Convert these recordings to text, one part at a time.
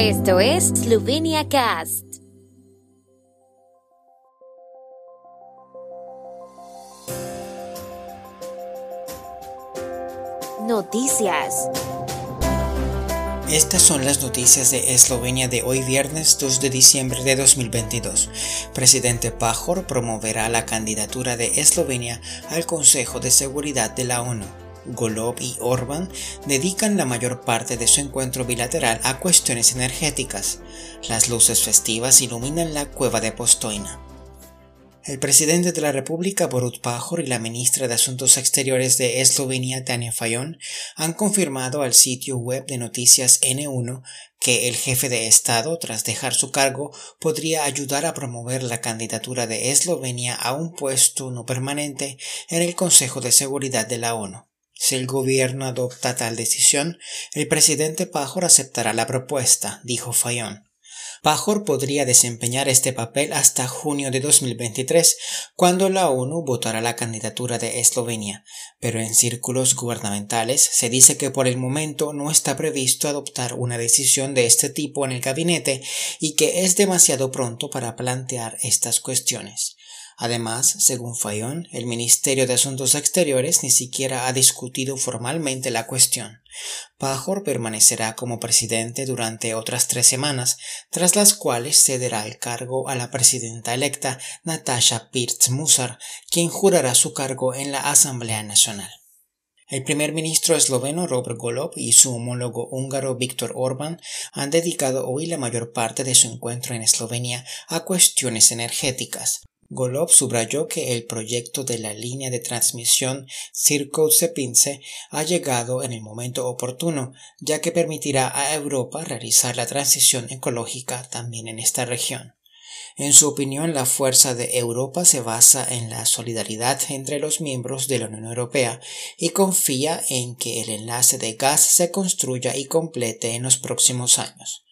Esto es Slovenia Cast. Noticias. Estas son las noticias de Eslovenia de hoy viernes 2 de diciembre de 2022. Presidente Pajor promoverá la candidatura de Eslovenia al Consejo de Seguridad de la ONU. Golob y Orban dedican la mayor parte de su encuentro bilateral a cuestiones energéticas. Las luces festivas iluminan la cueva de Postoina. El presidente de la República, Borut Pajor, y la ministra de Asuntos Exteriores de Eslovenia, Tania Fayon, han confirmado al sitio web de noticias N1 que el jefe de Estado, tras dejar su cargo, podría ayudar a promover la candidatura de Eslovenia a un puesto no permanente en el Consejo de Seguridad de la ONU. Si el gobierno adopta tal decisión, el presidente Pajor aceptará la propuesta, dijo Fayón. Pajor podría desempeñar este papel hasta junio de 2023, cuando la ONU votará la candidatura de Eslovenia, pero en círculos gubernamentales se dice que por el momento no está previsto adoptar una decisión de este tipo en el gabinete y que es demasiado pronto para plantear estas cuestiones. Además, según Fayón, el Ministerio de Asuntos Exteriores ni siquiera ha discutido formalmente la cuestión. Pajor permanecerá como presidente durante otras tres semanas, tras las cuales cederá el cargo a la presidenta electa Natasha Pirtz-Musar, quien jurará su cargo en la Asamblea Nacional. El primer ministro esloveno Robert Golob y su homólogo húngaro Viktor Orbán han dedicado hoy la mayor parte de su encuentro en Eslovenia a cuestiones energéticas. Golob subrayó que el proyecto de la línea de transmisión Circo-Sepince ha llegado en el momento oportuno, ya que permitirá a Europa realizar la transición ecológica también en esta región. En su opinión, la fuerza de Europa se basa en la solidaridad entre los miembros de la Unión Europea y confía en que el enlace de gas se construya y complete en los próximos años.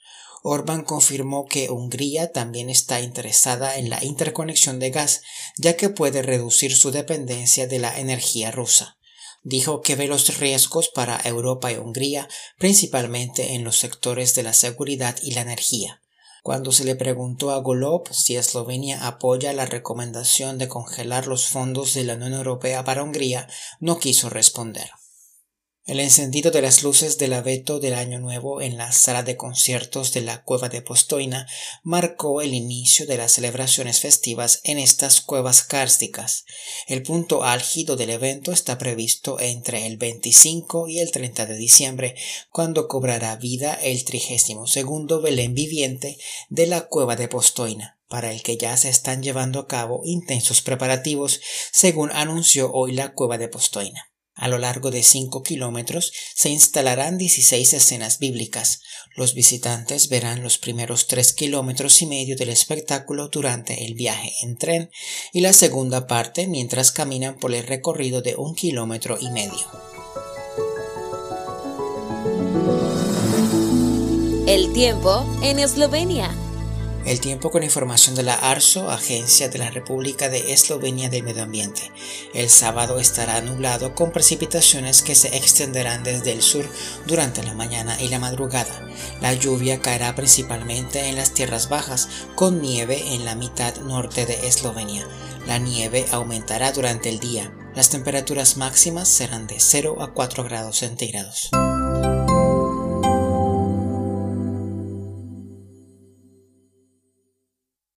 Orbán confirmó que Hungría también está interesada en la interconexión de gas, ya que puede reducir su dependencia de la energía rusa. Dijo que ve los riesgos para Europa y Hungría principalmente en los sectores de la seguridad y la energía. Cuando se le preguntó a Golob si Eslovenia apoya la recomendación de congelar los fondos de la Unión Europea para Hungría, no quiso responder. El encendido de las luces del abeto del Año Nuevo en la sala de conciertos de la cueva de Postoina marcó el inicio de las celebraciones festivas en estas cuevas kársticas. El punto álgido del evento está previsto entre el 25 y el 30 de diciembre, cuando cobrará vida el 32 segundo Belén viviente de la cueva de Postoina para el que ya se están llevando a cabo intensos preparativos, según anunció hoy la cueva de Postoina. A lo largo de cinco kilómetros se instalarán 16 escenas bíblicas. Los visitantes verán los primeros tres kilómetros y medio del espectáculo durante el viaje en tren y la segunda parte mientras caminan por el recorrido de un kilómetro y medio. El tiempo en Eslovenia. El tiempo con información de la ARSO, Agencia de la República de Eslovenia del Medio Ambiente. El sábado estará nublado con precipitaciones que se extenderán desde el sur durante la mañana y la madrugada. La lluvia caerá principalmente en las tierras bajas, con nieve en la mitad norte de Eslovenia. La nieve aumentará durante el día. Las temperaturas máximas serán de 0 a 4 grados centígrados.